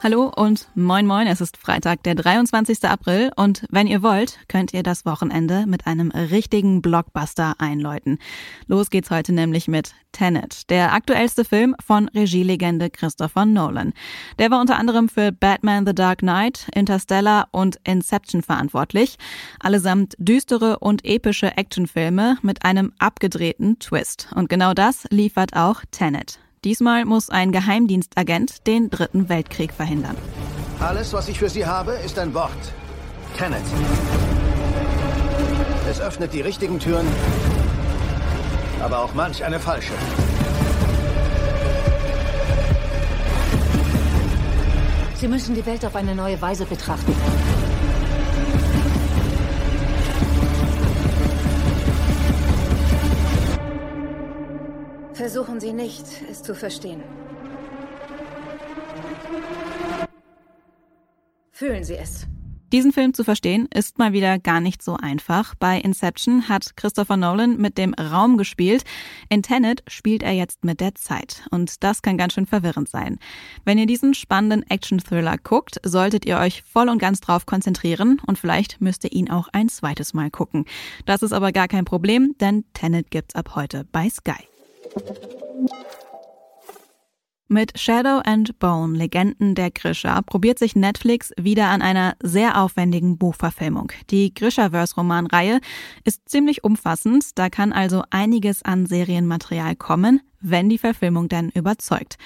Hallo und moin moin, es ist Freitag, der 23. April und wenn ihr wollt, könnt ihr das Wochenende mit einem richtigen Blockbuster einläuten. Los geht's heute nämlich mit Tenet, der aktuellste Film von Regielegende Christopher Nolan. Der war unter anderem für Batman The Dark Knight, Interstellar und Inception verantwortlich. Allesamt düstere und epische Actionfilme mit einem abgedrehten Twist. Und genau das liefert auch Tenet. Diesmal muss ein Geheimdienstagent den Dritten Weltkrieg verhindern. Alles, was ich für Sie habe, ist ein Wort. Tenet. Es öffnet die richtigen Türen, aber auch manch eine falsche. Sie müssen die Welt auf eine neue Weise betrachten. Versuchen Sie nicht, es zu verstehen. Fühlen Sie es. Diesen Film zu verstehen ist mal wieder gar nicht so einfach. Bei Inception hat Christopher Nolan mit dem Raum gespielt. In Tenet spielt er jetzt mit der Zeit. Und das kann ganz schön verwirrend sein. Wenn ihr diesen spannenden Action-Thriller guckt, solltet ihr euch voll und ganz drauf konzentrieren und vielleicht müsst ihr ihn auch ein zweites Mal gucken. Das ist aber gar kein Problem, denn Tenet gibt's ab heute bei Sky. Mit Shadow and Bone, Legenden der Grisha, probiert sich Netflix wieder an einer sehr aufwendigen Buchverfilmung. Die Grishaverse-Romanreihe ist ziemlich umfassend, da kann also einiges an Serienmaterial kommen, wenn die Verfilmung denn überzeugt.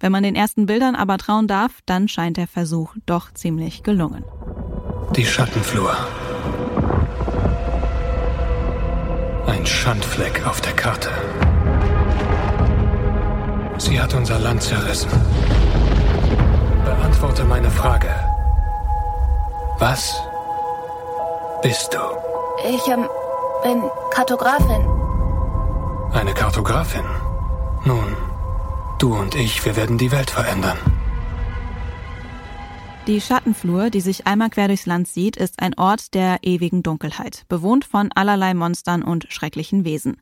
Wenn man den ersten Bildern aber trauen darf, dann scheint der Versuch doch ziemlich gelungen. Die Schattenflur. Ein Schandfleck auf der Karte. Sie hat unser Land zerrissen. Beantworte meine Frage. Was bist du? Ich ähm, bin Kartografin. Eine Kartografin? Nun, du und ich, wir werden die Welt verändern. Die Schattenflur, die sich einmal quer durchs Land sieht, ist ein Ort der ewigen Dunkelheit, bewohnt von allerlei Monstern und schrecklichen Wesen.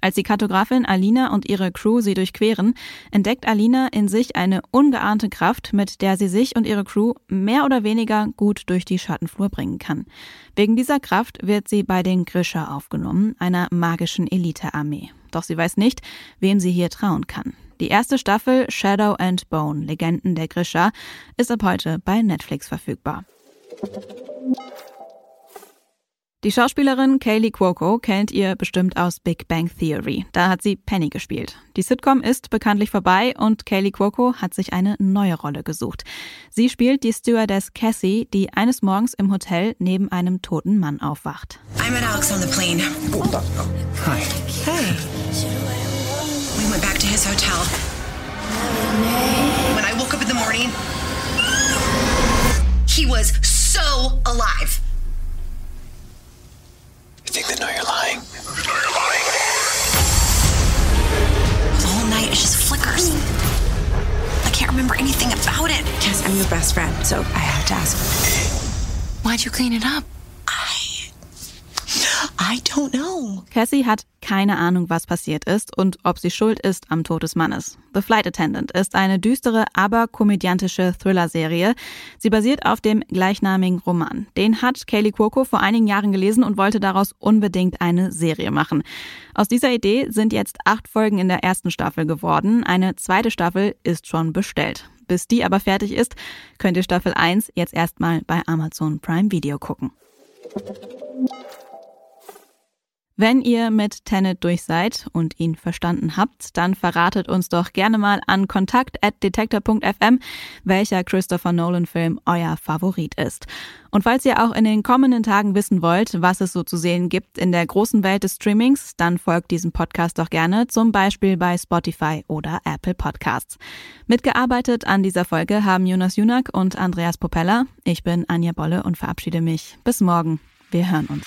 Als die Kartografin Alina und ihre Crew sie durchqueren, entdeckt Alina in sich eine ungeahnte Kraft, mit der sie sich und ihre Crew mehr oder weniger gut durch die Schattenflur bringen kann. Wegen dieser Kraft wird sie bei den Grisha aufgenommen, einer magischen Elitearmee. Doch sie weiß nicht, wem sie hier trauen kann. Die erste Staffel Shadow and Bone, Legenden der Grisha, ist ab heute bei Netflix verfügbar. Die Schauspielerin Kaylee Cuoco kennt ihr bestimmt aus Big Bang Theory. Da hat sie Penny gespielt. Die Sitcom ist bekanntlich vorbei und Kaylee Cuoco hat sich eine neue Rolle gesucht. Sie spielt die Stewardess Cassie, die eines Morgens im Hotel neben einem toten Mann aufwacht. I met Alex on the plane. Hi. Hey. We went back to his hotel. When I woke up in the morning, he was so alive. You think they know you're lying? The whole night it just flickers. I can't remember anything about it. Yes, I'm your best friend, so I have to ask. Why'd you clean it up? I I don't know. Cassie hat keine Ahnung, was passiert ist und ob sie schuld ist am Tod des Mannes. The Flight Attendant ist eine düstere, aber komödiantische Thriller-Serie. Sie basiert auf dem gleichnamigen Roman. Den hat Kaylee Cuoco vor einigen Jahren gelesen und wollte daraus unbedingt eine Serie machen. Aus dieser Idee sind jetzt acht Folgen in der ersten Staffel geworden. Eine zweite Staffel ist schon bestellt. Bis die aber fertig ist, könnt ihr Staffel 1 jetzt erstmal bei Amazon Prime Video gucken. Wenn ihr mit Tenet durch seid und ihn verstanden habt, dann verratet uns doch gerne mal an kontakt.detektor.fm, welcher Christopher Nolan-Film euer Favorit ist. Und falls ihr auch in den kommenden Tagen wissen wollt, was es so zu sehen gibt in der großen Welt des Streamings, dann folgt diesem Podcast doch gerne, zum Beispiel bei Spotify oder Apple Podcasts. Mitgearbeitet an dieser Folge haben Jonas Junak und Andreas Popella. Ich bin Anja Bolle und verabschiede mich. Bis morgen. Wir hören uns.